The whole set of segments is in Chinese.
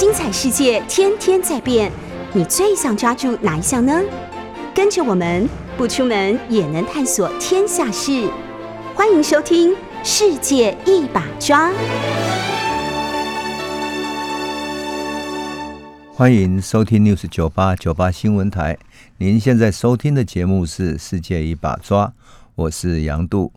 精彩世界天天在变，你最想抓住哪一项呢？跟着我们不出门也能探索天下事，欢迎收听《世界一把抓》。欢迎收听 News 九八九八新闻台。您现在收听的节目是《世界一把抓》，我是杨度。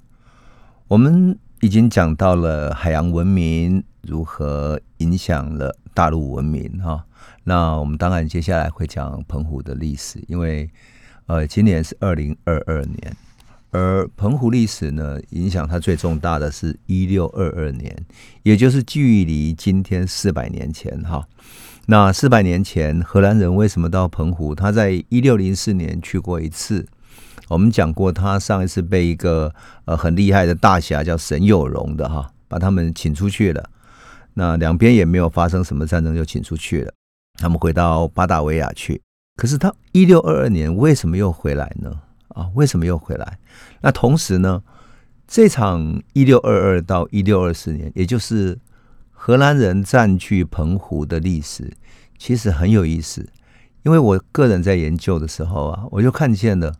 我们已经讲到了海洋文明如何影响了大陆文明哈。那我们当然接下来会讲澎湖的历史，因为呃，今年是二零二二年，而澎湖历史呢，影响它最重大的是一六二二年，也就是距离今天四百年前哈。那四百年前，荷兰人为什么到澎湖？他在一六零四年去过一次。我们讲过，他上一次被一个呃很厉害的大侠叫沈有容的哈，把他们请出去了。那两边也没有发生什么战争，就请出去了。他们回到巴达维亚去。可是他一六二二年为什么又回来呢？啊，为什么又回来？那同时呢，这场一六二二到一六二四年，也就是荷兰人占据澎湖的历史其实很有意思，因为我个人在研究的时候啊，我就看见了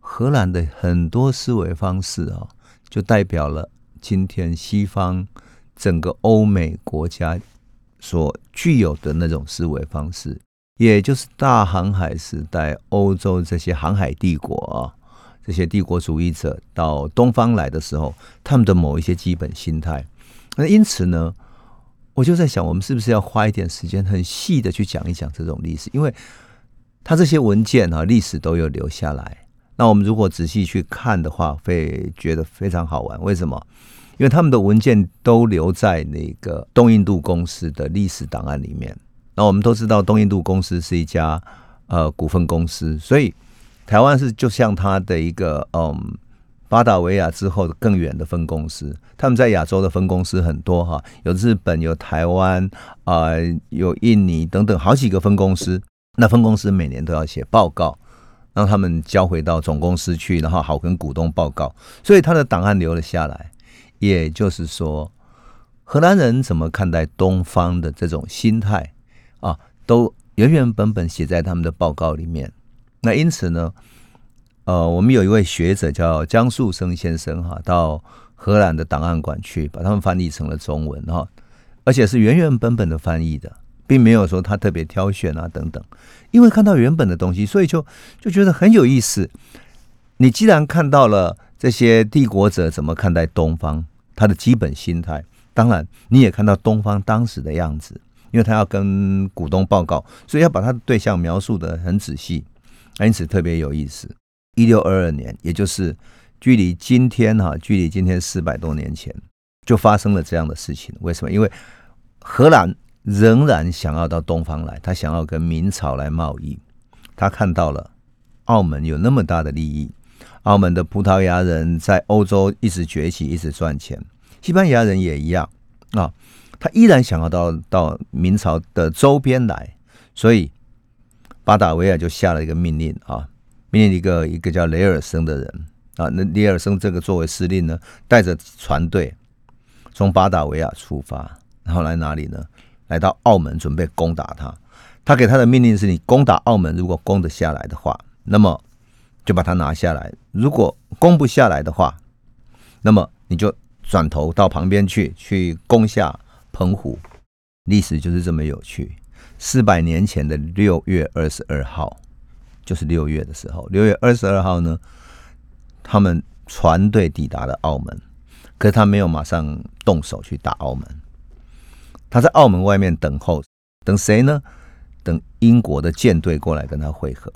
荷兰的很多思维方式啊，就代表了今天西方整个欧美国家所具有的那种思维方式，也就是大航海时代欧洲这些航海帝国啊，这些帝国主义者到东方来的时候，他们的某一些基本心态。那因此呢？我就在想，我们是不是要花一点时间，很细的去讲一讲这种历史？因为他这些文件啊，历史都有留下来。那我们如果仔细去看的话，会觉得非常好玩。为什么？因为他们的文件都留在那个东印度公司的历史档案里面。那我们都知道，东印度公司是一家呃股份公司，所以台湾是就像它的一个嗯。巴达维亚之后更远的分公司，他们在亚洲的分公司很多哈，有日本、有台湾啊，有印尼等等好几个分公司。那分公司每年都要写报告，让他们交回到总公司去，然后好跟股东报告。所以他的档案留了下来。也就是说，荷兰人怎么看待东方的这种心态啊，都原原本本写在他们的报告里面。那因此呢？呃，我们有一位学者叫江树生先生哈，到荷兰的档案馆去，把他们翻译成了中文哈，而且是原原本本的翻译的，并没有说他特别挑选啊等等。因为看到原本的东西，所以就就觉得很有意思。你既然看到了这些帝国者怎么看待东方，他的基本心态，当然你也看到东方当时的样子，因为他要跟股东报告，所以要把他的对象描述的很仔细，因此特别有意思。一六二二年，也就是距离今天哈，距离今天四百多年前，就发生了这样的事情。为什么？因为荷兰仍然想要到东方来，他想要跟明朝来贸易。他看到了澳门有那么大的利益，澳门的葡萄牙人在欧洲一直崛起，一直赚钱。西班牙人也一样啊，他依然想要到到明朝的周边来，所以巴达维亚就下了一个命令啊。命令一个一个叫雷尔森的人啊，那雷尔森这个作为司令呢，带着船队从巴达维亚出发，然后来哪里呢？来到澳门，准备攻打他。他给他的命令是：你攻打澳门，如果攻得下来的话，那么就把它拿下来；如果攻不下来的话，那么你就转头到旁边去，去攻下澎湖。历史就是这么有趣。四百年前的六月二十二号。就是六月的时候，六月二十二号呢，他们船队抵达了澳门，可是他没有马上动手去打澳门，他在澳门外面等候，等谁呢？等英国的舰队过来跟他会合。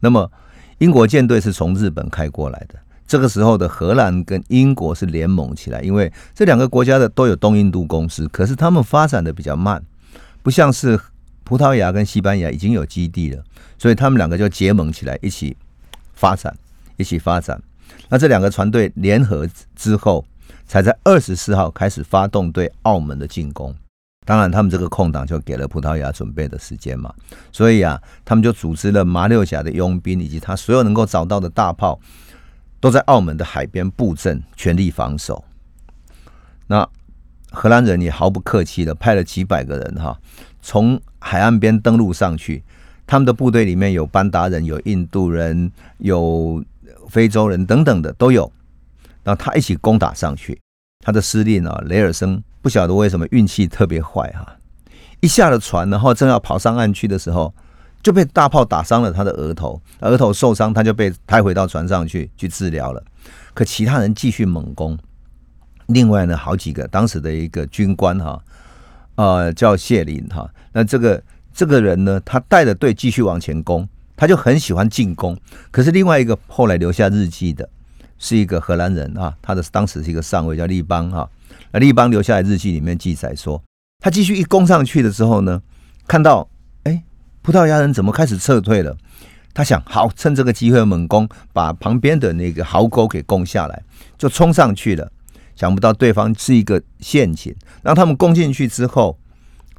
那么英国舰队是从日本开过来的，这个时候的荷兰跟英国是联盟起来，因为这两个国家的都有东印度公司，可是他们发展的比较慢，不像是。葡萄牙跟西班牙已经有基地了，所以他们两个就结盟起来，一起发展，一起发展。那这两个船队联合之后，才在二十四号开始发动对澳门的进攻。当然，他们这个空档就给了葡萄牙准备的时间嘛。所以啊，他们就组织了马六甲的佣兵以及他所有能够找到的大炮，都在澳门的海边布阵，全力防守。那荷兰人也毫不客气的派了几百个人哈，从海岸边登陆上去。他们的部队里面有班达人、有印度人、有非洲人等等的都有。然后他一起攻打上去。他的司令啊，雷尔森不晓得为什么运气特别坏哈，一下了船，然后正要跑上岸去的时候，就被大炮打伤了他的额头，额头受伤，他就被抬回到船上去去治疗了。可其他人继续猛攻。另外呢，好几个当时的一个军官哈，呃，叫谢林哈。那这个这个人呢，他带着队继续往前攻，他就很喜欢进攻。可是另外一个后来留下日记的，是一个荷兰人啊，他的当时是一个上尉叫利邦哈。那利邦留下来日记里面记载说，他继续一攻上去的时候呢，看到哎，葡萄牙人怎么开始撤退了？他想好趁这个机会猛攻，把旁边的那个壕沟给攻下来，就冲上去了。想不到对方是一个陷阱，让他们攻进去之后，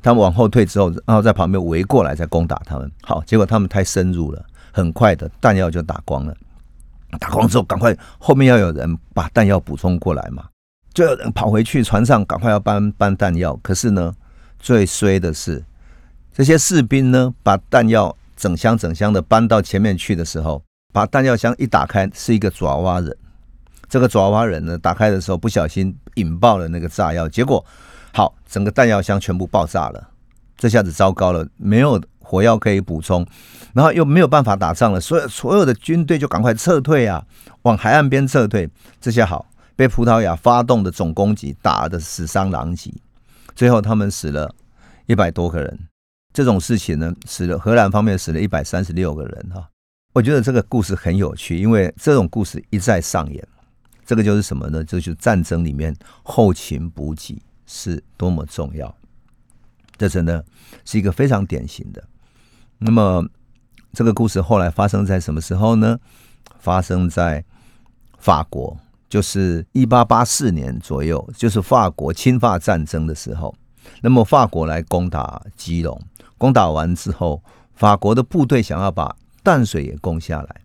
他们往后退之后，然后在旁边围过来再攻打他们。好，结果他们太深入了，很快的弹药就打光了。打光之后，赶快后面要有人把弹药补充过来嘛，就有人跑回去船上，赶快要搬搬弹药。可是呢，最衰的是这些士兵呢，把弹药整箱整箱的搬到前面去的时候，把弹药箱一打开，是一个爪哇人。这个爪哇人呢，打开的时候不小心引爆了那个炸药，结果好，整个弹药箱全部爆炸了。这下子糟糕了，没有火药可以补充，然后又没有办法打仗了，所有所有的军队就赶快撤退啊，往海岸边撤退。这下好，被葡萄牙发动的总攻击打的死伤狼藉，最后他们死了一百多个人。这种事情呢，死了荷兰方面死了一百三十六个人哈。我觉得这个故事很有趣，因为这种故事一再上演。这个就是什么呢？就是战争里面后勤补给是多么重要。这真的是一个非常典型的。那么，这个故事后来发生在什么时候呢？发生在法国，就是一八八四年左右，就是法国侵法战争的时候。那么，法国来攻打基隆，攻打完之后，法国的部队想要把淡水也攻下来，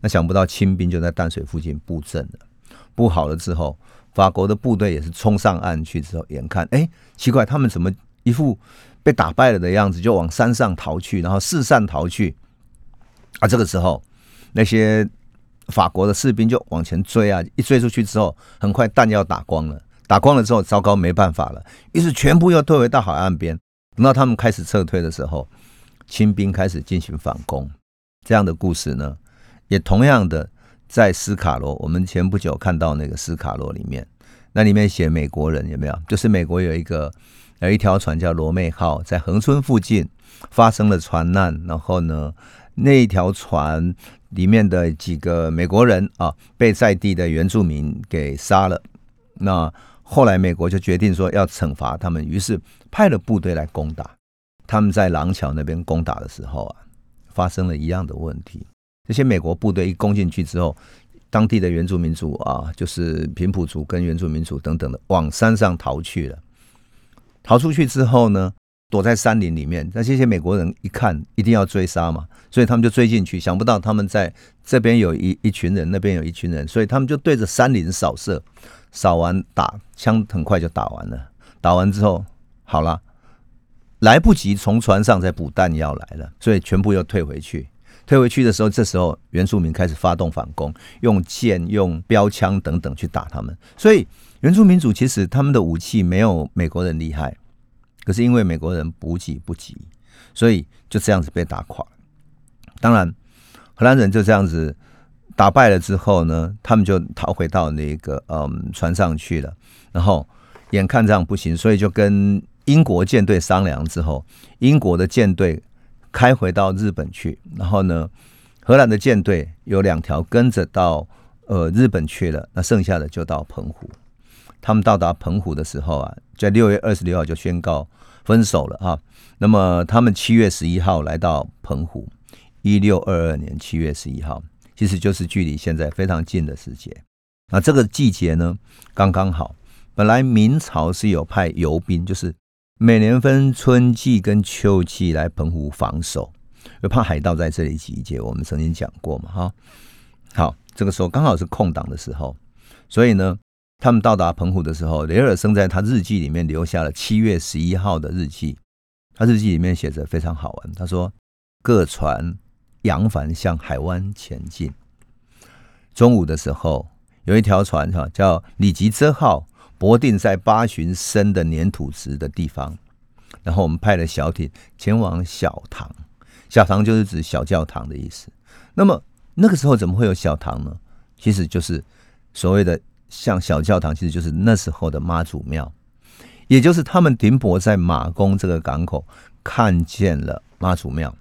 那想不到清兵就在淡水附近布阵了。布好了之后，法国的部队也是冲上岸去之后，眼看哎，奇怪，他们怎么一副被打败了的样子，就往山上逃去，然后四散逃去。啊，这个时候那些法国的士兵就往前追啊，一追出去之后，很快弹药打光了，打光了之后，糟糕，没办法了，于是全部又退回到海岸边。等到他们开始撤退的时候，清兵开始进行反攻。这样的故事呢，也同样的。在斯卡罗，我们前不久看到那个斯卡罗里面，那里面写美国人有没有？就是美国有一个有一条船叫罗妹号，在恒春附近发生了船难，然后呢，那一条船里面的几个美国人啊，被在地的原住民给杀了。那后来美国就决定说要惩罚他们，于是派了部队来攻打。他们在廊桥那边攻打的时候啊，发生了一样的问题。这些美国部队一攻进去之后，当地的原住民族啊，就是平埔族跟原住民族等等的，往山上逃去了。逃出去之后呢，躲在山林里面。那这些美国人一看，一定要追杀嘛，所以他们就追进去。想不到他们在这边有一一群人，那边有一群人，所以他们就对着山林扫射。扫完打枪，很快就打完了。打完之后，好了，来不及从船上再补弹药来了，所以全部又退回去。退回去的时候，这时候原住民开始发动反攻，用剑、用标枪等等去打他们。所以原住民族其实他们的武器没有美国人厉害，可是因为美国人补给不及，所以就这样子被打垮。当然，荷兰人就这样子打败了之后呢，他们就逃回到那个嗯船上去了。然后眼看这样不行，所以就跟英国舰队商量之后，英国的舰队。开回到日本去，然后呢，荷兰的舰队有两条跟着到呃日本去了，那剩下的就到澎湖。他们到达澎湖的时候啊，在六月二十六号就宣告分手了啊。那么他们七月十一号来到澎湖，一六二二年七月十一号，其实就是距离现在非常近的时节。那这个季节呢，刚刚好。本来明朝是有派游兵，就是。每年分春季跟秋季来澎湖防守，又怕海盗在这里集结。我们曾经讲过嘛，哈。好，这个时候刚好是空档的时候，所以呢，他们到达澎湖的时候，雷尔森在他日记里面留下了七月十一号的日记。他日记里面写着非常好玩，他说：“各船扬帆向海湾前进。中午的时候，有一条船哈叫里吉泽号，泊定在八旬深的粘土池的地方。然后我们派了小艇前往小堂，小堂就是指小教堂的意思。那么那个时候怎么会有小堂呢？其实就是所谓的。”像小教堂，其实就是那时候的妈祖庙，也就是他们停泊在马公这个港口，看见了妈祖庙，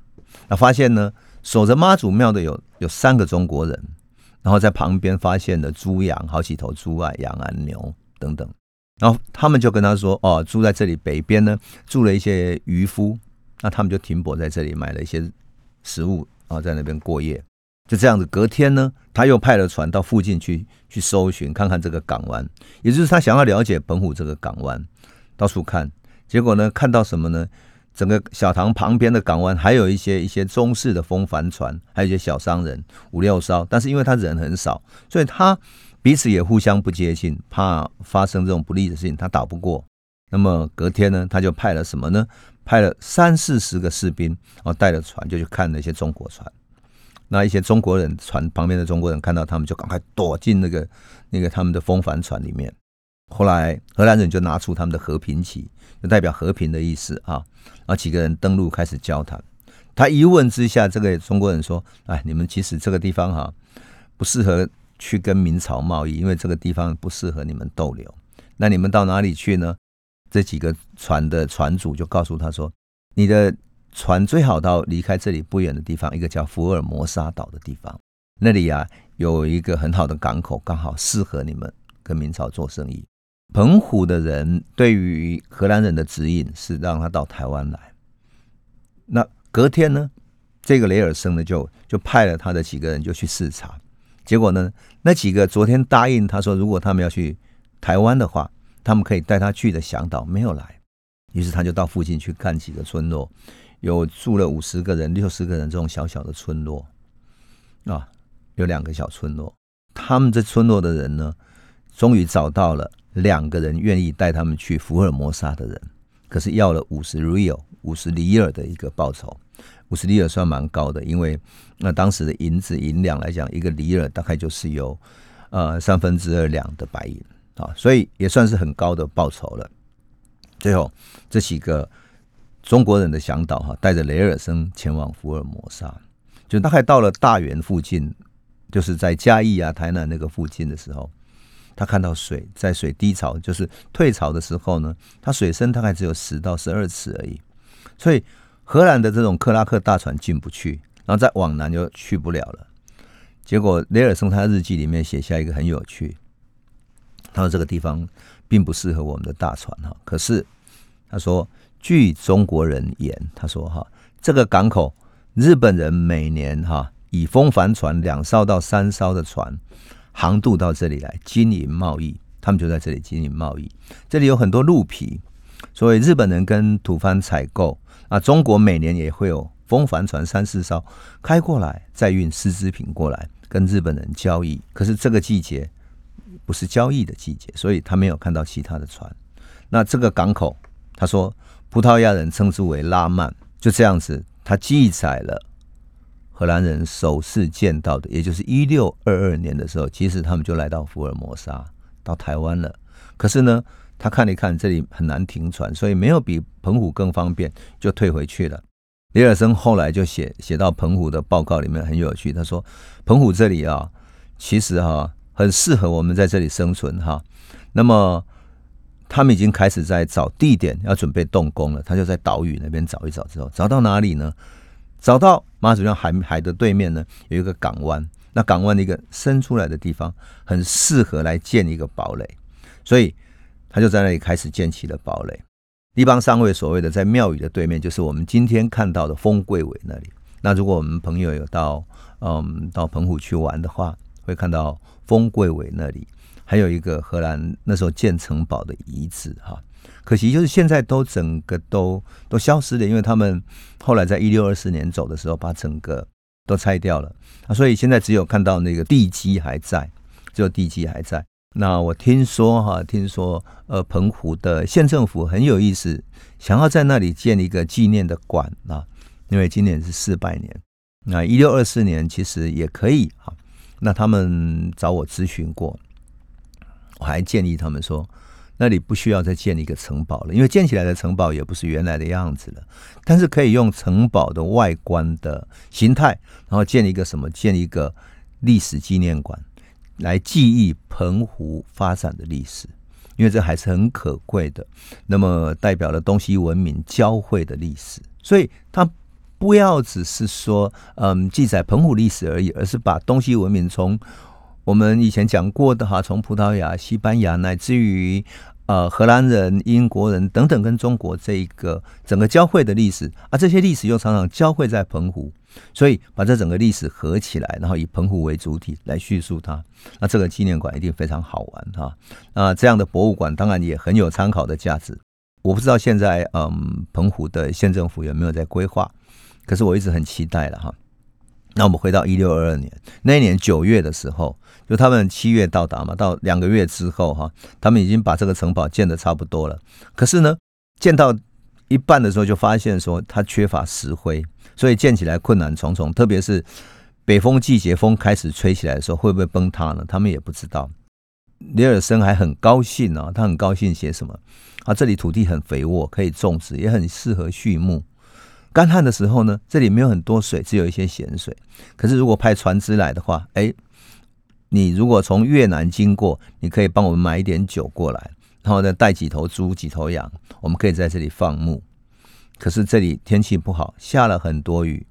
那发现呢，守着妈祖庙的有有三个中国人，然后在旁边发现了猪羊，好几头猪啊、羊啊、牛等等，然后他们就跟他说：“哦，住在这里北边呢，住了一些渔夫，那他们就停泊在这里，买了一些食物啊，在那边过夜。”就这样子，隔天呢，他又派了船到附近去去搜寻，看看这个港湾，也就是他想要了解澎湖这个港湾，到处看。结果呢，看到什么呢？整个小塘旁边的港湾还有一些一些中式的风帆船，还有一些小商人五六艘。但是因为他人很少，所以他彼此也互相不接近，怕发生这种不利的事情，他打不过。那么隔天呢，他就派了什么呢？派了三四十个士兵，然后带着船就去看那些中国船。那一些中国人船旁边的中国人看到他们就赶快躲进那个那个他们的风帆船里面。后来荷兰人就拿出他们的和平旗，就代表和平的意思啊。然后几个人登陆开始交谈。他一问之下，这个中国人说：“哎，你们其实这个地方哈不适合去跟明朝贸易，因为这个地方不适合你们逗留。那你们到哪里去呢？”这几个船的船主就告诉他说：“你的。”船最好到离开这里不远的地方，一个叫福尔摩沙岛的地方。那里啊有一个很好的港口，刚好适合你们跟明朝做生意。澎湖的人对于荷兰人的指引是让他到台湾来。那隔天呢，这个雷尔森呢就就派了他的几个人就去视察。结果呢，那几个昨天答应他说，如果他们要去台湾的话，他们可以带他去的向导没有来。于是他就到附近去看几个村落。有住了五十个人、六十个人这种小小的村落啊，有两个小村落。他们这村落的人呢，终于找到了两个人愿意带他们去福尔摩沙的人，可是要了五十 real 五十里尔的一个报酬。五十里尔算蛮高的，因为那当时的银子银两来讲，一个里尔大概就是有呃三分之二两的白银啊，所以也算是很高的报酬了。最后这几个。中国人的向导哈，带着雷尔森前往福尔摩沙，就大概到了大园附近，就是在嘉义啊、台南那个附近的时候，他看到水在水低潮，就是退潮的时候呢，它水深大概只有十到十二尺而已，所以荷兰的这种克拉克大船进不去，然后再往南就去不了了。结果雷尔森他日记里面写下一个很有趣，他说这个地方并不适合我们的大船哈，可是他说。据中国人言，他说：“哈，这个港口，日本人每年哈以风帆船两艘到三艘的船航渡到这里来经营贸易，他们就在这里经营贸易。这里有很多鹿皮，所以日本人跟土方采购啊。中国每年也会有风帆船三四艘开过来，再运丝织品过来跟日本人交易。可是这个季节不是交易的季节，所以他没有看到其他的船。那这个港口，他说。”葡萄牙人称之为拉曼，就这样子，他记载了荷兰人首次见到的，也就是一六二二年的时候，其实他们就来到福尔摩沙，到台湾了。可是呢，他看了一看，这里很难停船，所以没有比澎湖更方便，就退回去了。李尔森后来就写写到澎湖的报告里面很有趣，他说澎湖这里啊，其实哈很适合我们在这里生存哈。那么他们已经开始在找地点，要准备动工了。他就在岛屿那边找一找，之后找到哪里呢？找到马祖庙海海的对面呢，有一个港湾。那港湾的一个伸出来的地方，很适合来建一个堡垒。所以他就在那里开始建起了堡垒。地方上位所谓的在庙宇的对面，就是我们今天看到的丰贵尾那里。那如果我们朋友有到嗯到澎湖去玩的话，会看到丰贵尾那里。还有一个荷兰那时候建城堡的遗址哈，可惜就是现在都整个都都消失了，因为他们后来在一六二四年走的时候把整个都拆掉了啊，所以现在只有看到那个地基还在，只有地基还在。那我听说哈，听说呃，澎湖的县政府很有意思，想要在那里建一个纪念的馆啊，因为今年是四百年。那一六二四年其实也可以哈。那他们找我咨询过，我还建议他们说，那里不需要再建一个城堡了，因为建起来的城堡也不是原来的样子了。但是可以用城堡的外观的形态，然后建一个什么？建一个历史纪念馆。来记忆澎湖发展的历史，因为这还是很可贵的。那么代表了东西文明交汇的历史，所以它不要只是说嗯记载澎湖历史而已，而是把东西文明从我们以前讲过的哈，从葡萄牙、西班牙，乃至于。呃，荷兰人、英国人等等，跟中国这一个整个交汇的历史啊，这些历史又常常交汇在澎湖，所以把这整个历史合起来，然后以澎湖为主体来叙述它，那这个纪念馆一定非常好玩哈。那这样的博物馆当然也很有参考的价值。我不知道现在嗯，澎湖的县政府有没有在规划，可是我一直很期待了哈。那我们回到一六二二年，那一年九月的时候，就他们七月到达嘛，到两个月之后哈，他们已经把这个城堡建的差不多了。可是呢，建到一半的时候，就发现说它缺乏石灰，所以建起来困难重重。特别是北风季节，风开始吹起来的时候，会不会崩塌呢？他们也不知道。李尔森还很高兴啊，他很高兴写什么啊？这里土地很肥沃，可以种植，也很适合畜牧。干旱的时候呢，这里没有很多水，只有一些咸水。可是如果派船只来的话，哎，你如果从越南经过，你可以帮我们买一点酒过来，然后再带几头猪、几头羊，我们可以在这里放牧。可是这里天气不好，下了很多雨，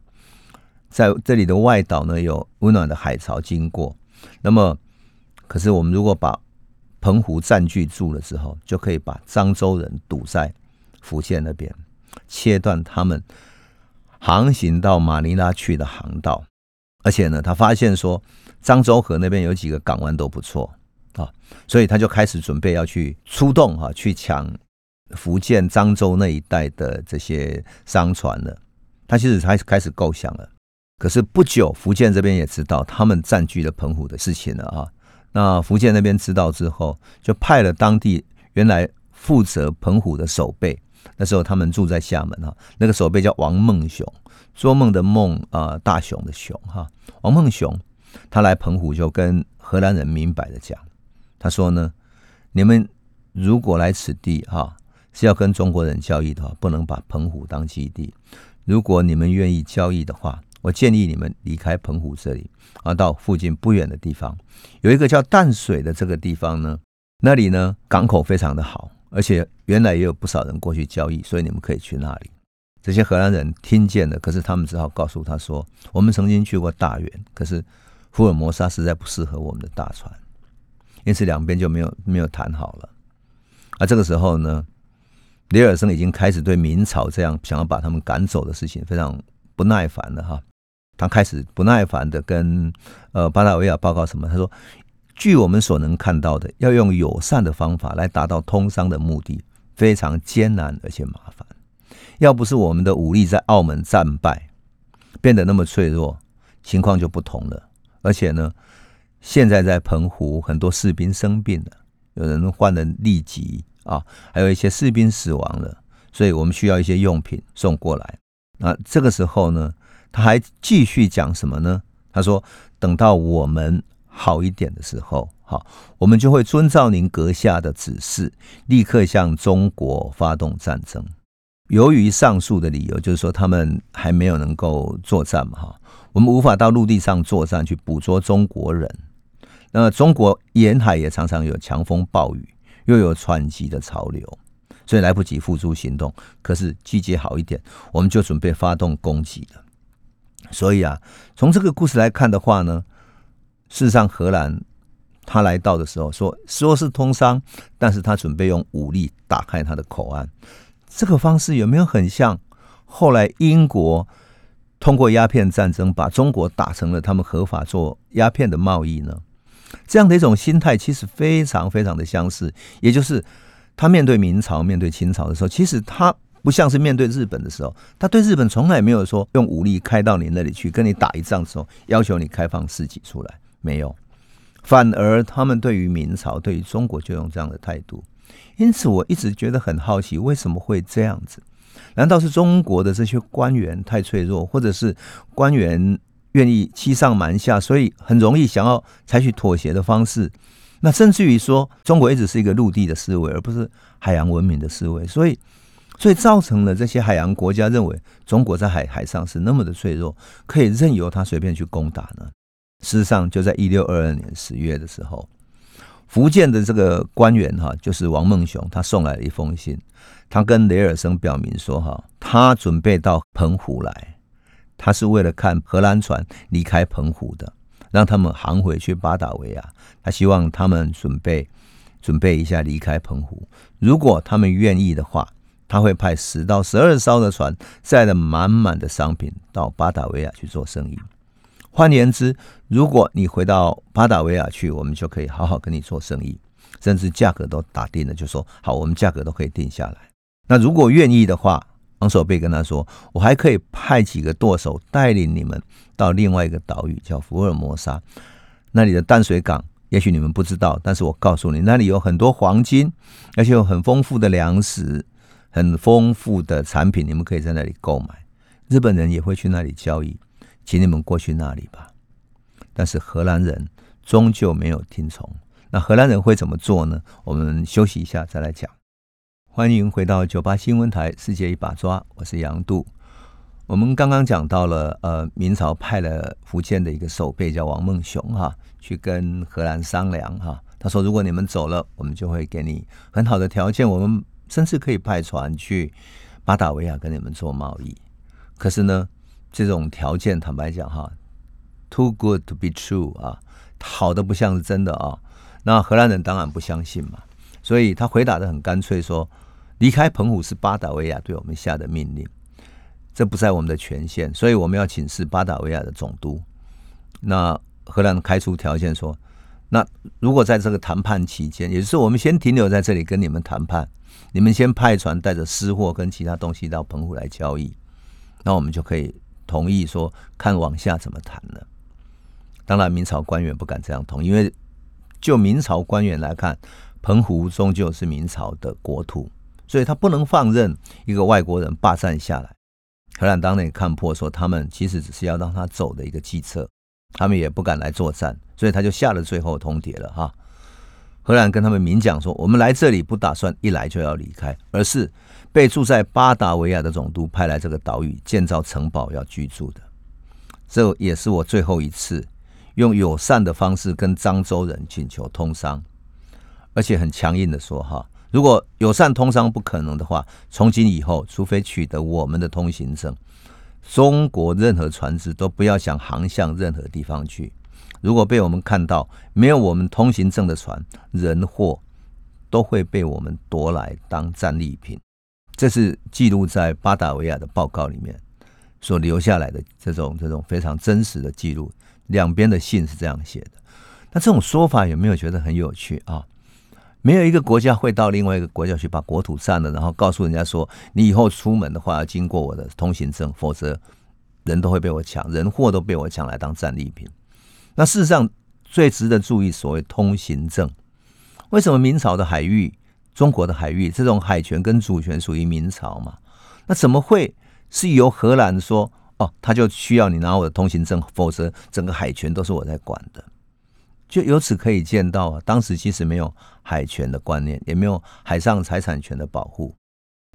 在这里的外岛呢，有温暖的海潮经过。那么，可是我们如果把澎湖占据住了之后，就可以把漳州人堵在福建那边，切断他们。航行到马尼拉去的航道，而且呢，他发现说漳州河那边有几个港湾都不错啊，所以他就开始准备要去出动哈，去抢福建漳州那一带的这些商船了。他其实开始开始构想了，可是不久，福建这边也知道他们占据了澎湖的事情了啊。那福建那边知道之后，就派了当地原来负责澎湖的守备。那时候他们住在厦门哈，那个守备叫王梦雄，做梦的梦啊，大雄的雄哈。王梦雄他来澎湖就跟荷兰人明摆的讲，他说呢，你们如果来此地哈是要跟中国人交易的话，不能把澎湖当基地。如果你们愿意交易的话，我建议你们离开澎湖这里啊，到附近不远的地方，有一个叫淡水的这个地方呢，那里呢港口非常的好。而且原来也有不少人过去交易，所以你们可以去那里。这些荷兰人听见了，可是他们只好告诉他说：“我们曾经去过大员，可是福尔摩沙实在不适合我们的大船。”因此两边就没有没有谈好了。而这个时候呢，李尔森已经开始对明朝这样想要把他们赶走的事情非常不耐烦了哈。他开始不耐烦的跟呃巴达维亚报告什么？他说。据我们所能看到的，要用友善的方法来达到通商的目的，非常艰难而且麻烦。要不是我们的武力在澳门战败，变得那么脆弱，情况就不同了。而且呢，现在在澎湖很多士兵生病了，有人患了痢疾啊，还有一些士兵死亡了，所以我们需要一些用品送过来。那这个时候呢，他还继续讲什么呢？他说：“等到我们。”好一点的时候，好，我们就会遵照您阁下的指示，立刻向中国发动战争。由于上述的理由，就是说他们还没有能够作战嘛，哈，我们无法到陆地上作战去捕捉中国人。那中国沿海也常常有强风暴雨，又有湍急的潮流，所以来不及付诸行动。可是季节好一点，我们就准备发动攻击了。所以啊，从这个故事来看的话呢。事实上，荷兰他来到的时候说说是通商，但是他准备用武力打开他的口岸。这个方式有没有很像后来英国通过鸦片战争把中国打成了他们合法做鸦片的贸易呢？这样的一种心态其实非常非常的相似。也就是他面对明朝、面对清朝的时候，其实他不像是面对日本的时候，他对日本从来没有说用武力开到你那里去跟你打一仗的时候，要求你开放自己出来。没有，反而他们对于明朝、对于中国就用这样的态度。因此，我一直觉得很好奇，为什么会这样子？难道是中国的这些官员太脆弱，或者是官员愿意欺上瞒下，所以很容易想要采取妥协的方式？那甚至于说，中国一直是一个陆地的思维，而不是海洋文明的思维，所以，所以造成了这些海洋国家认为中国在海海上是那么的脆弱，可以任由他随便去攻打呢？事实上，就在一六二二年十月的时候。福建的这个官员哈，就是王孟雄，他送来了一封信，他跟雷尔森表明说哈，他准备到澎湖来，他是为了看荷兰船离开澎湖的，让他们航回去巴达维亚，他希望他们准备准备一下离开澎湖，如果他们愿意的话，他会派十到十二艘的船载了满满的商品到巴达维亚去做生意。换言之，如果你回到巴达维亚去，我们就可以好好跟你做生意，甚至价格都打定了，就说好，我们价格都可以定下来。那如果愿意的话，昂首贝跟他说，我还可以派几个舵手带领你们到另外一个岛屿，叫福尔摩沙，那里的淡水港，也许你们不知道，但是我告诉你，那里有很多黄金，而且有很丰富的粮食，很丰富的产品，你们可以在那里购买。日本人也会去那里交易。请你们过去那里吧，但是荷兰人终究没有听从。那荷兰人会怎么做呢？我们休息一下再来讲。欢迎回到九八新闻台《世界一把抓》，我是杨度。我们刚刚讲到了，呃，明朝派了福建的一个守备叫王孟雄哈，去跟荷兰商量哈。他说，如果你们走了，我们就会给你很好的条件，我们甚至可以派船去巴达维亚跟你们做贸易。可是呢？这种条件，坦白讲哈，too good to be true 啊，好的不像是真的啊。那荷兰人当然不相信嘛，所以他回答的很干脆，说离开澎湖是巴达维亚对我们下的命令，这不在我们的权限，所以我们要请示巴达维亚的总督。那荷兰开出条件说，那如果在这个谈判期间，也就是我们先停留在这里跟你们谈判，你们先派船带着私货跟其他东西到澎湖来交易，那我们就可以。同意说看往下怎么谈呢？当然，明朝官员不敢这样同，因为就明朝官员来看，澎湖终究是明朝的国土，所以他不能放任一个外国人霸占下来。荷兰当年看破，说他们其实只是要让他走的一个计策，他们也不敢来作战，所以他就下了最后通牒了哈。荷兰跟他们明讲说，我们来这里不打算一来就要离开，而是。被住在巴达维亚的总督派来这个岛屿建造城堡要居住的，这也是我最后一次用友善的方式跟漳州人请求通商，而且很强硬的说哈，如果友善通商不可能的话，从今以后，除非取得我们的通行证，中国任何船只都不要想航向任何地方去。如果被我们看到没有我们通行证的船，人货都会被我们夺来当战利品。这是记录在巴达维亚的报告里面所留下来的这种这种非常真实的记录，两边的信是这样写的。那这种说法有没有觉得很有趣啊？没有一个国家会到另外一个国家去把国土占了，然后告诉人家说，你以后出门的话要经过我的通行证，否则人都会被我抢，人货都被我抢来当战利品。那事实上最值得注意，所谓通行证，为什么明朝的海域？中国的海域，这种海权跟主权属于明朝嘛？那怎么会是由荷兰说哦？他就需要你拿我的通行证，否则整个海权都是我在管的。就由此可以见到啊，当时其实没有海权的观念，也没有海上财产权的保护。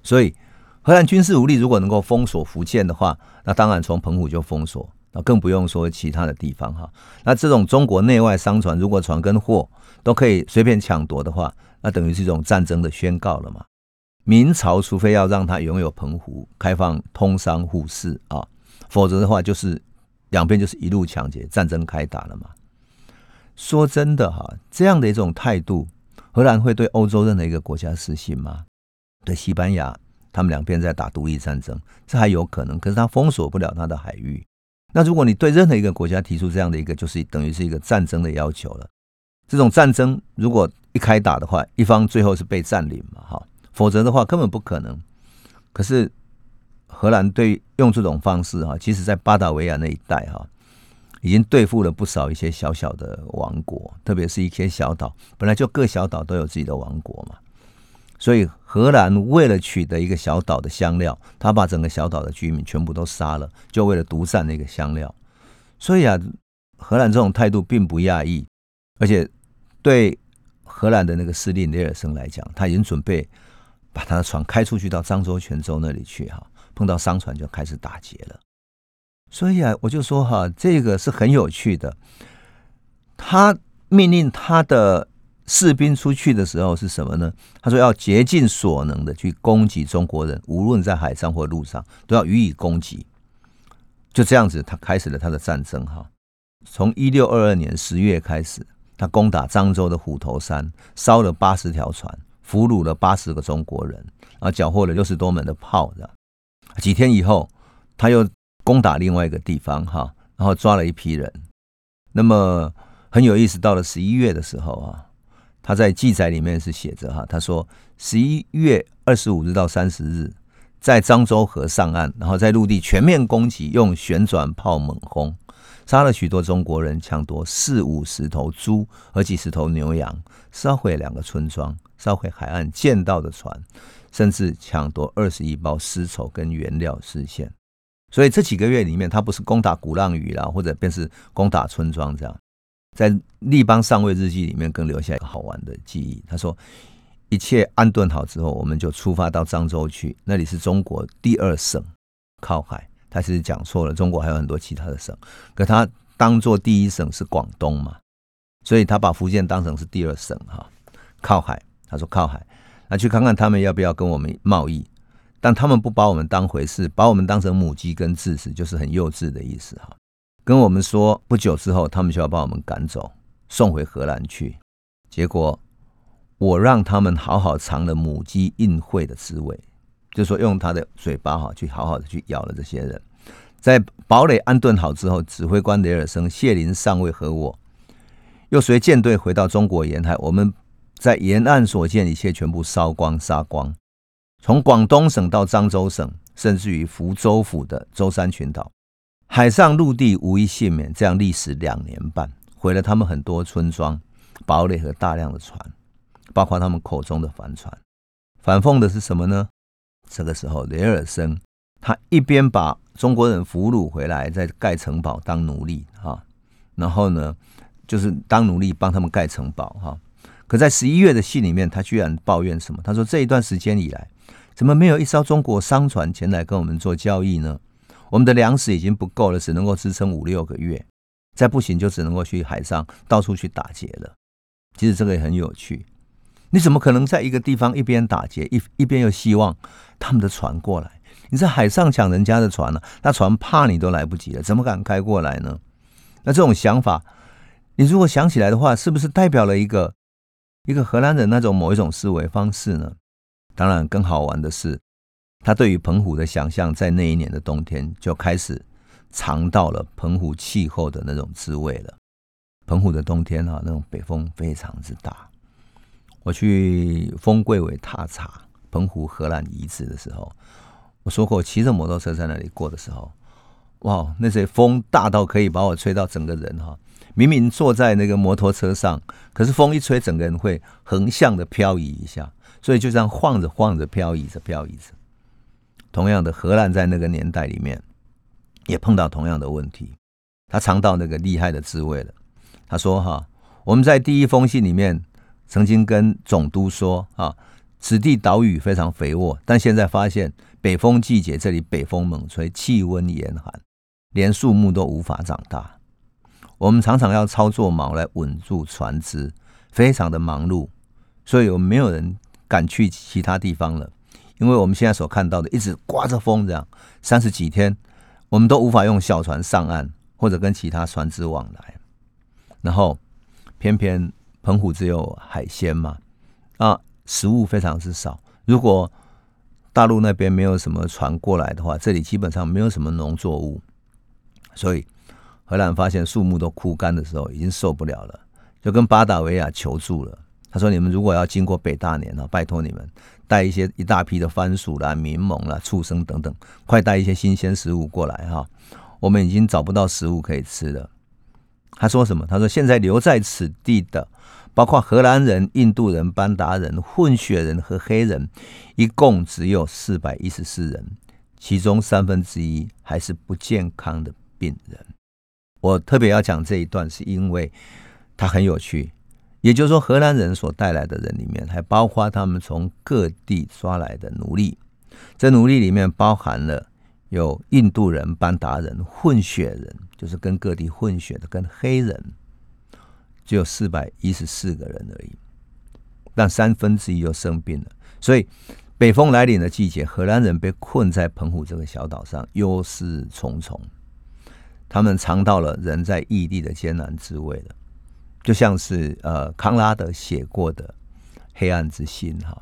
所以，荷兰军事武力如果能够封锁福建的话，那当然从澎湖就封锁，那更不用说其他的地方哈。那这种中国内外商船，如果船跟货都可以随便抢夺的话，那等于是一种战争的宣告了嘛？明朝除非要让他拥有澎湖，开放通商互市啊，否则的话就是两边就是一路抢劫，战争开打了嘛。说真的哈，这样的一种态度，荷兰会对欧洲任何一个国家失信吗？对西班牙，他们两边在打独立战争，这还有可能，可是他封锁不了他的海域。那如果你对任何一个国家提出这样的一个，就是等于是一个战争的要求了。这种战争如果一开打的话，一方最后是被占领嘛，哈，否则的话根本不可能。可是荷兰对用这种方式哈，其实在巴达维亚那一带哈，已经对付了不少一些小小的王国，特别是一些小岛，本来就各小岛都有自己的王国嘛。所以荷兰为了取得一个小岛的香料，他把整个小岛的居民全部都杀了，就为了独占那个香料。所以啊，荷兰这种态度并不讶异，而且对荷兰的那个司令雷尔森来讲，他已经准备把他的船开出去到漳州、泉州那里去哈，碰到商船就开始打劫了。所以啊，我就说哈，这个是很有趣的。他命令他的。士兵出去的时候是什么呢？他说要竭尽所能的去攻击中国人，无论在海上或陆上，都要予以攻击。就这样子，他开始了他的战争。哈，从一六二二年十月开始，他攻打漳州的虎头山，烧了八十条船，俘虏了八十个中国人，啊，缴获了六十多门的炮。的几天以后，他又攻打另外一个地方，哈，然后抓了一批人。那么很有意思，到了十一月的时候啊。他在记载里面是写着哈，他说十一月二十五日到三十日，在漳州河上岸，然后在陆地全面攻击，用旋转炮猛轰，杀了许多中国人，抢夺四五十头猪和几十头牛羊，烧毁两个村庄，烧毁海岸见到的船，甚至抢夺二十一包丝绸跟原料丝线。所以这几个月里面，他不是攻打鼓浪屿啦，或者便是攻打村庄这样。在立邦上尉日记里面，更留下一个好玩的记忆。他说：“一切安顿好之后，我们就出发到漳州去。那里是中国第二省，靠海。他其实讲错了，中国还有很多其他的省，可他当做第一省是广东嘛，所以他把福建当成是第二省哈，靠海。他说靠海，那去看看他们要不要跟我们贸易。但他们不把我们当回事，把我们当成母鸡跟智齿，就是很幼稚的意思哈。”跟我们说，不久之后他们就要把我们赶走，送回荷兰去。结果我让他们好好尝了母鸡应会的滋味，就说用他的嘴巴哈去好好的去咬了这些人。在堡垒安顿好之后，指挥官雷尔森、谢林上尉和我，又随舰队回到中国沿海。我们在沿岸所见一切全部烧光、杀光。从广东省到漳州省，甚至于福州府的舟山群岛。海上陆地无一幸免，这样历时两年半，毁了他们很多村庄、堡垒和大量的船，包括他们口中的帆船。反讽的是什么呢？这个时候，雷尔森他一边把中国人俘虏回来，在盖城堡当奴隶哈，然后呢，就是当奴隶帮他们盖城堡哈。可在十一月的信里面，他居然抱怨什么？他说这一段时间以来，怎么没有一艘中国商船前来跟我们做交易呢？我们的粮食已经不够了，只能够支撑五六个月，再不行就只能够去海上到处去打劫了。其实这个也很有趣，你怎么可能在一个地方一边打劫一一边又希望他们的船过来？你在海上抢人家的船呢？那船怕你都来不及了，怎么敢开过来呢？那这种想法，你如果想起来的话，是不是代表了一个一个荷兰人那种某一种思维方式呢？当然，更好玩的是。他对于澎湖的想象，在那一年的冬天就开始尝到了澎湖气候的那种滋味了。澎湖的冬天啊，那种北风非常之大。我去丰贵尾踏查澎湖荷兰遗址的时候，我说过，骑着摩托车在那里过的时候，哇，那些风大到可以把我吹到整个人哈。明明坐在那个摩托车上，可是风一吹，整个人会横向的漂移一下，所以就这样晃着晃着，漂移着漂移着。同样的，荷兰在那个年代里面也碰到同样的问题，他尝到那个厉害的滋味了。他说：“哈，我们在第一封信里面曾经跟总督说，啊，此地岛屿非常肥沃，但现在发现北风季节这里北风猛吹，气温严寒，连树木都无法长大。我们常常要操作锚来稳住船只，非常的忙碌，所以我们没有人敢去其他地方了。”因为我们现在所看到的，一直刮着风，这样三十几天，我们都无法用小船上岸，或者跟其他船只往来。然后，偏偏澎湖只有海鲜嘛，啊，食物非常之少。如果大陆那边没有什么船过来的话，这里基本上没有什么农作物。所以，荷兰发现树木都枯干的时候，已经受不了了，就跟巴达维亚求助了。他说：“你们如果要经过北大年啊，拜托你们。”带一些一大批的番薯啦、柠檬啦、畜生等等，快带一些新鲜食物过来哈！我们已经找不到食物可以吃了。他说什么？他说现在留在此地的，包括荷兰人、印度人、班达人、混血人和黑人，一共只有四百一十四人，其中三分之一还是不健康的病人。我特别要讲这一段，是因为它很有趣。也就是说，荷兰人所带来的人里面，还包括他们从各地抓来的奴隶。这奴隶里面包含了有印度人、班达人、混血人，就是跟各地混血的，跟黑人，只有四百一十四个人而已。但三分之一又生病了，所以北风来临的季节，荷兰人被困在澎湖这个小岛上，忧思重重。他们尝到了人在异地的艰难滋味了。就像是呃康拉德写过的《黑暗之心》哈，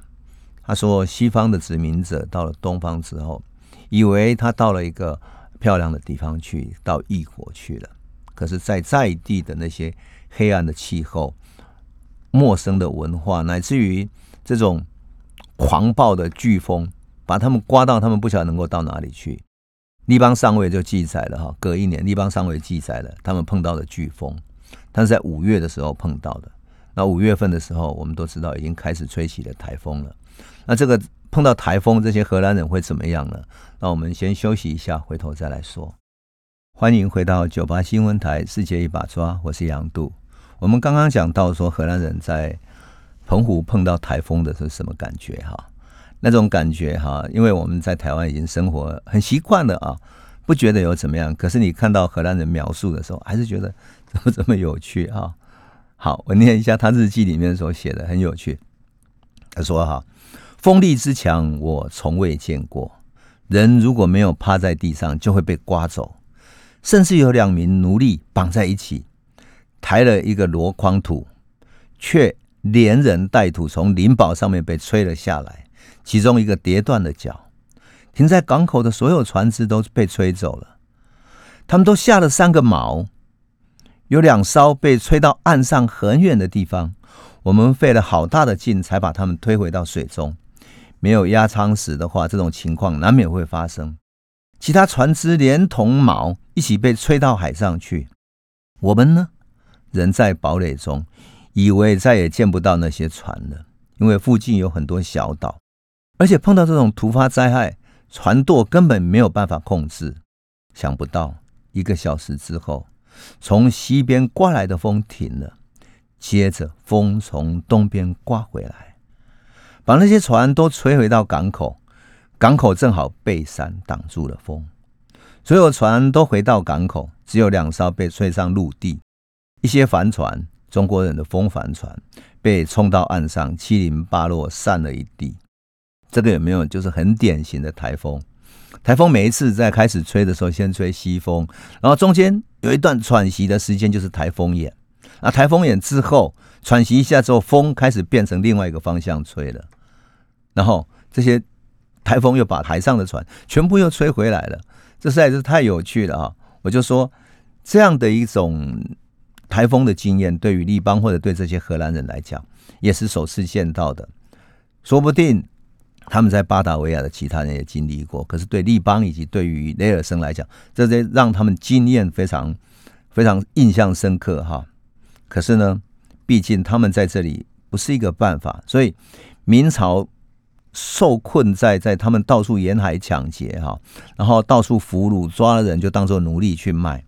他说西方的殖民者到了东方之后，以为他到了一个漂亮的地方去，到异国去了。可是，在在地的那些黑暗的气候、陌生的文化，乃至于这种狂暴的飓风，把他们刮到，他们不晓得能够到哪里去。立邦上尉就记载了哈，隔一年，立邦上尉记载了他们碰到的飓风。但是在五月的时候碰到的。那五月份的时候，我们都知道已经开始吹起了台风了。那这个碰到台风，这些荷兰人会怎么样呢？那我们先休息一下，回头再来说。欢迎回到九八新闻台《世界一把抓》，我是杨度。我们刚刚讲到说，荷兰人在澎湖碰到台风的是什么感觉？哈，那种感觉哈，因为我们在台湾已经生活很习惯了啊，不觉得有怎么样。可是你看到荷兰人描述的时候，还是觉得。怎 么这么有趣啊？好，我念一下他日记里面所写的，很有趣。他说：“哈，风力之强我从未见过。人如果没有趴在地上，就会被刮走。甚至有两名奴隶绑在一起，抬了一个箩筐土，却连人带土从灵堡上面被吹了下来。其中一个跌断了脚。停在港口的所有船只都被吹走了。他们都下了三个锚。”有两艘被吹到岸上很远的地方，我们费了好大的劲才把它们推回到水中。没有压舱石的话，这种情况难免会发生。其他船只连同锚一起被吹到海上去。我们呢，人在堡垒中，以为再也见不到那些船了，因为附近有很多小岛，而且碰到这种突发灾害，船舵根本没有办法控制。想不到一个小时之后。从西边刮来的风停了，接着风从东边刮回来，把那些船都吹回到港口。港口正好被山挡住了风，所有船都回到港口，只有两艘被吹上陆地。一些帆船，中国人的风帆船，被冲到岸上，七零八落，散了一地。这个有没有就是很典型的台风？台风每一次在开始吹的时候，先吹西风，然后中间有一段喘息的时间，就是台风眼。啊，台风眼之后喘息一下之后，风开始变成另外一个方向吹了，然后这些台风又把海上的船全部又吹回来了。这实在是太有趣了啊！我就说这样的一种台风的经验，对于立邦或者对这些荷兰人来讲，也是首次见到的，说不定。他们在巴达维亚的其他人也经历过，可是对立邦以及对于雷尔森来讲，这些让他们经验非常非常印象深刻哈。可是呢，毕竟他们在这里不是一个办法，所以明朝受困在在他们到处沿海抢劫哈，然后到处俘虏抓了人就当做奴隶去卖，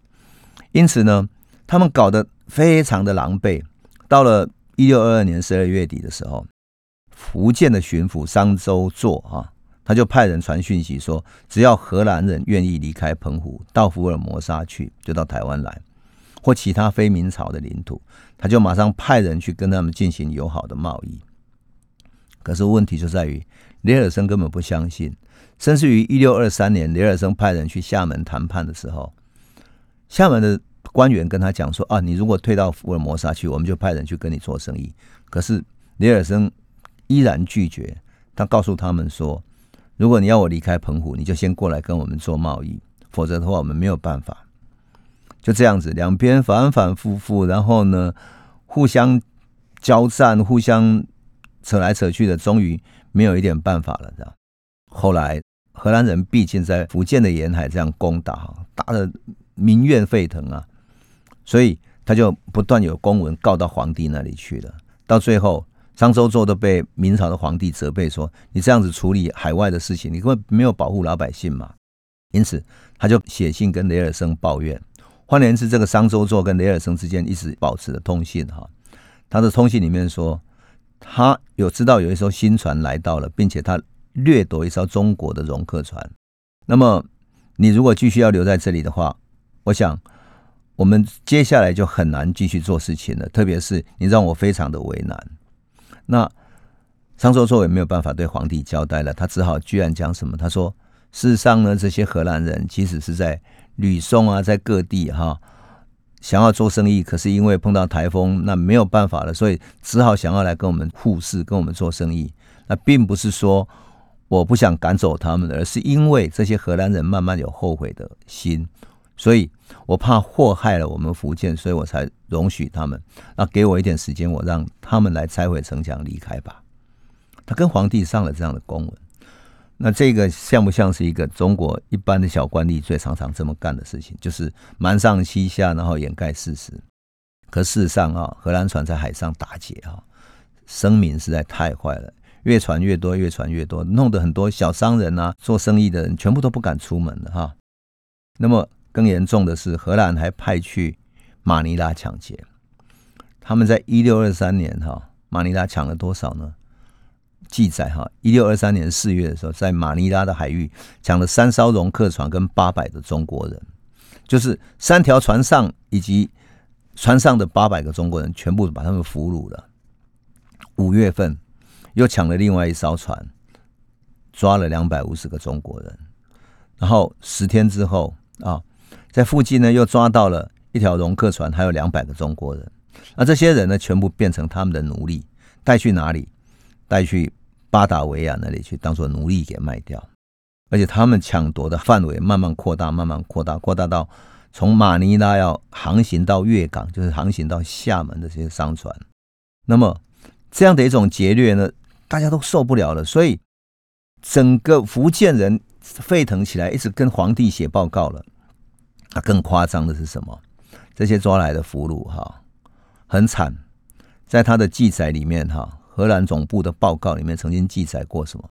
因此呢，他们搞得非常的狼狈。到了一六二二年十二月底的时候。福建的巡抚商周作啊，他就派人传讯息说，只要荷兰人愿意离开澎湖到福尔摩沙去，就到台湾来，或其他非明朝的领土，他就马上派人去跟他们进行友好的贸易。可是问题就在于，雷尔森根本不相信，甚至于一六二三年，雷尔森派人去厦门谈判的时候，厦门的官员跟他讲说啊，你如果退到福尔摩沙去，我们就派人去跟你做生意。可是雷尔森。依然拒绝。他告诉他们说：“如果你要我离开澎湖，你就先过来跟我们做贸易，否则的话，我们没有办法。”就这样子，两边反反复复，然后呢，互相交战，互相扯来扯去的，终于没有一点办法了。这样，后来荷兰人毕竟在福建的沿海这样攻打，打的民怨沸腾啊，所以他就不断有公文告到皇帝那里去了。到最后，商周作都被明朝的皇帝责备说：“你这样子处理海外的事情，你根本没有保护老百姓嘛。”因此，他就写信跟雷尔森抱怨。换言之，这个商周座跟雷尔森之间一直保持着通信哈。他的通信里面说，他有知道有一艘新船来到了，并且他掠夺一艘中国的容客船。那么，你如果继续要留在这里的话，我想我们接下来就很难继续做事情了。特别是你让我非常的为难。那商周作也没有办法对皇帝交代了，他只好居然讲什么？他说。事实上呢，这些荷兰人其实是在吕宋啊，在各地哈想要做生意，可是因为碰到台风，那没有办法了，所以只好想要来跟我们互市，跟我们做生意。那并不是说我不想赶走他们，而是因为这些荷兰人慢慢有后悔的心，所以我怕祸害了我们福建，所以我才容许他们。那给我一点时间，我让他们来拆毁城墙离开吧。他跟皇帝上了这样的公文。那这个像不像是一个中国一般的小官吏最常常这么干的事情？就是瞒上欺下，然后掩盖事实。可事实上啊，荷兰船在海上打劫啊，声名实在太坏了，越传越多，越传越多，弄得很多小商人啊，做生意的人全部都不敢出门了哈。那么更严重的是，荷兰还派去马尼拉抢劫。他们在一六二三年哈，马尼拉抢了多少呢？记载哈，一六二三年四月的时候，在马尼拉的海域抢了三艘容客船跟八百个中国人，就是三条船上以及船上的八百个中国人，全部把他们俘虏了。五月份又抢了另外一艘船，抓了两百五十个中国人。然后十天之后啊，在附近呢又抓到了一条容客船，还有两百个中国人。那这些人呢，全部变成他们的奴隶，带去哪里？带去。巴达维亚那里去当做奴隶给卖掉，而且他们抢夺的范围慢慢扩大，慢慢扩大，扩大到从马尼拉要航行到粤港，就是航行到厦门的这些商船。那么这样的一种劫掠呢，大家都受不了了，所以整个福建人沸腾起来，一直跟皇帝写报告了。啊，更夸张的是什么？这些抓来的俘虏哈，很惨，在他的记载里面哈。荷兰总部的报告里面曾经记载过什么？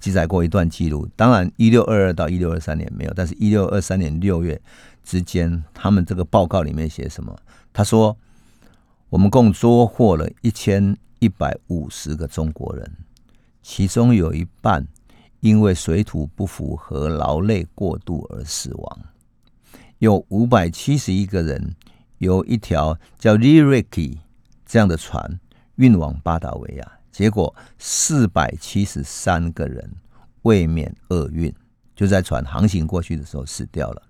记载过一段记录。当然，一六二二到一六二三年没有，但是，一六二三年六月之间，他们这个报告里面写什么？他说：“我们共捉获了一千一百五十个中国人，其中有一半因为水土不服和劳累过度而死亡，有五百七十一个人由一条叫 Liriki 这样的船。”运往巴达维亚，结果四百七十三个人未免厄运，就在船航行过去的时候死掉了。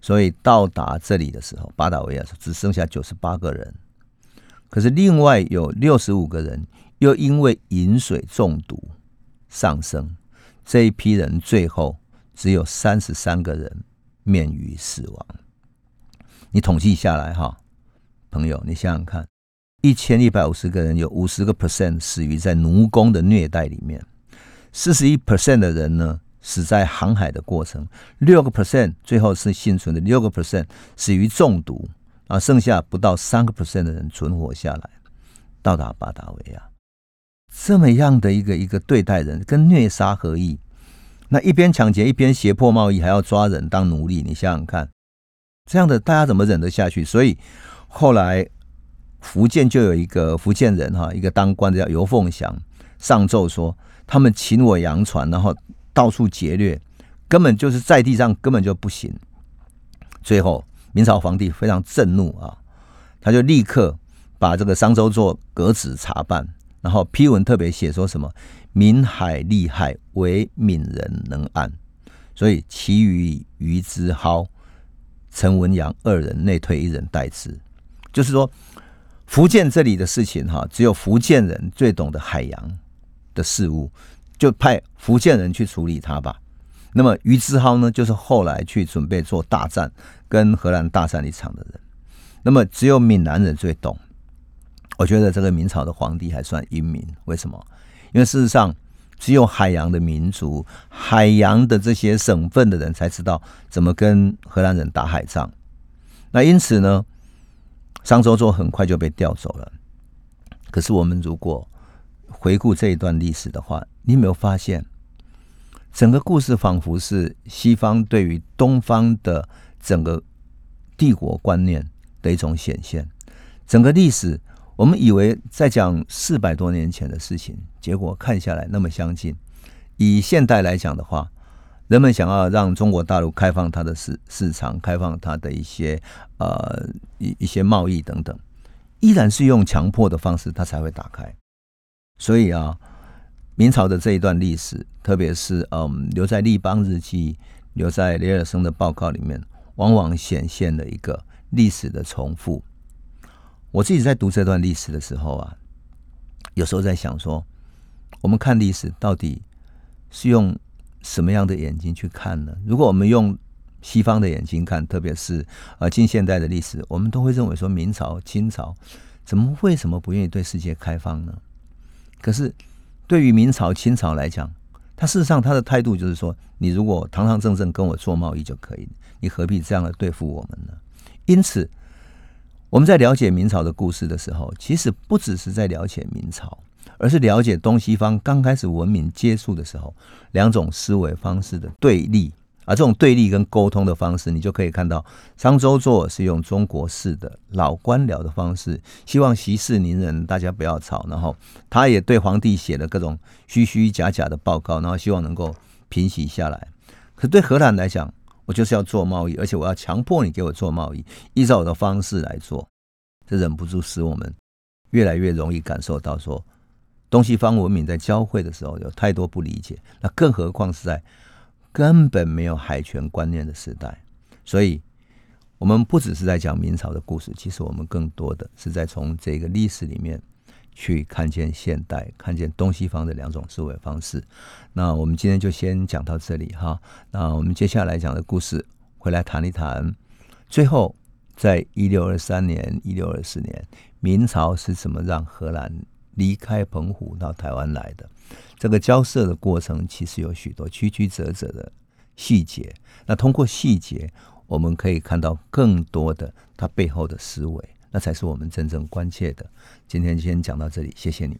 所以到达这里的时候，巴达维亚只剩下九十八个人。可是另外有六十五个人又因为饮水中毒丧生，这一批人最后只有三十三个人免于死亡。你统计下来哈，朋友，你想想看。一千一百五十个人，有五十个 percent 死于在奴工的虐待里面，四十一 percent 的人呢死在航海的过程，六个 percent 最后是幸存的，六个 percent 死于中毒啊，剩下不到三个 percent 的人存活下来，到达巴达维亚。这么样的一个一个对待人，跟虐杀合意，那一边抢劫一边胁迫贸易，还要抓人当奴隶，你想想看，这样的大家怎么忍得下去？所以后来。福建就有一个福建人哈，一个当官的叫尤凤祥，上奏说他们擒我洋船，然后到处劫掠，根本就是在地上根本就不行。最后明朝皇帝非常震怒啊，他就立刻把这个商周作革职查办，然后批文特别写说什么闽海利害，唯闽人能安，所以其余于之蒿、陈文阳二人内退一人代之，就是说。福建这里的事情哈，只有福建人最懂得海洋的事物，就派福建人去处理它吧。那么于之蒿呢，就是后来去准备做大战，跟荷兰大战一场的人。那么只有闽南人最懂。我觉得这个明朝的皇帝还算英明，为什么？因为事实上，只有海洋的民族、海洋的这些省份的人才知道怎么跟荷兰人打海仗。那因此呢？商周作很快就被调走了。可是我们如果回顾这一段历史的话，你有没有发现，整个故事仿佛是西方对于东方的整个帝国观念的一种显现？整个历史，我们以为在讲四百多年前的事情，结果看下来那么相近。以现代来讲的话，人们想要让中国大陆开放它的市市场，开放它的一些呃一一些贸易等等，依然是用强迫的方式，它才会打开。所以啊，明朝的这一段历史，特别是嗯留在立邦日记、留在雷尔森的报告里面，往往显现了一个历史的重复。我自己在读这段历史的时候啊，有时候在想说，我们看历史到底是用什么样的眼睛去看呢？如果我们用西方的眼睛看，特别是呃近现代的历史，我们都会认为说明朝、清朝怎么为什么不愿意对世界开放呢？可是对于明朝、清朝来讲，他事实上他的态度就是说，你如果堂堂正正跟我做贸易就可以，你何必这样的对付我们呢？因此。我们在了解明朝的故事的时候，其实不只是在了解明朝，而是了解东西方刚开始文明接触的时候两种思维方式的对立。而这种对立跟沟通的方式，你就可以看到商周作是用中国式的老官僚的方式，希望息事宁人，大家不要吵。然后他也对皇帝写了各种虚虚假假的报告，然后希望能够平息下来。可对荷兰来讲，我就是要做贸易，而且我要强迫你给我做贸易，依照我的方式来做，这忍不住使我们越来越容易感受到说，东西方文明在交汇的时候有太多不理解，那更何况是在根本没有海权观念的时代。所以，我们不只是在讲明朝的故事，其实我们更多的是在从这个历史里面。去看见现代，看见东西方的两种思维方式。那我们今天就先讲到这里哈。那我们接下来讲的故事，回来谈一谈。最后，在一六二三年、一六二四年，明朝是怎么让荷兰离开澎湖到台湾来的？这个交涉的过程其实有许多曲曲折折的细节。那通过细节，我们可以看到更多的它背后的思维。那才是我们真正关切的。今天先讲到这里，谢谢你。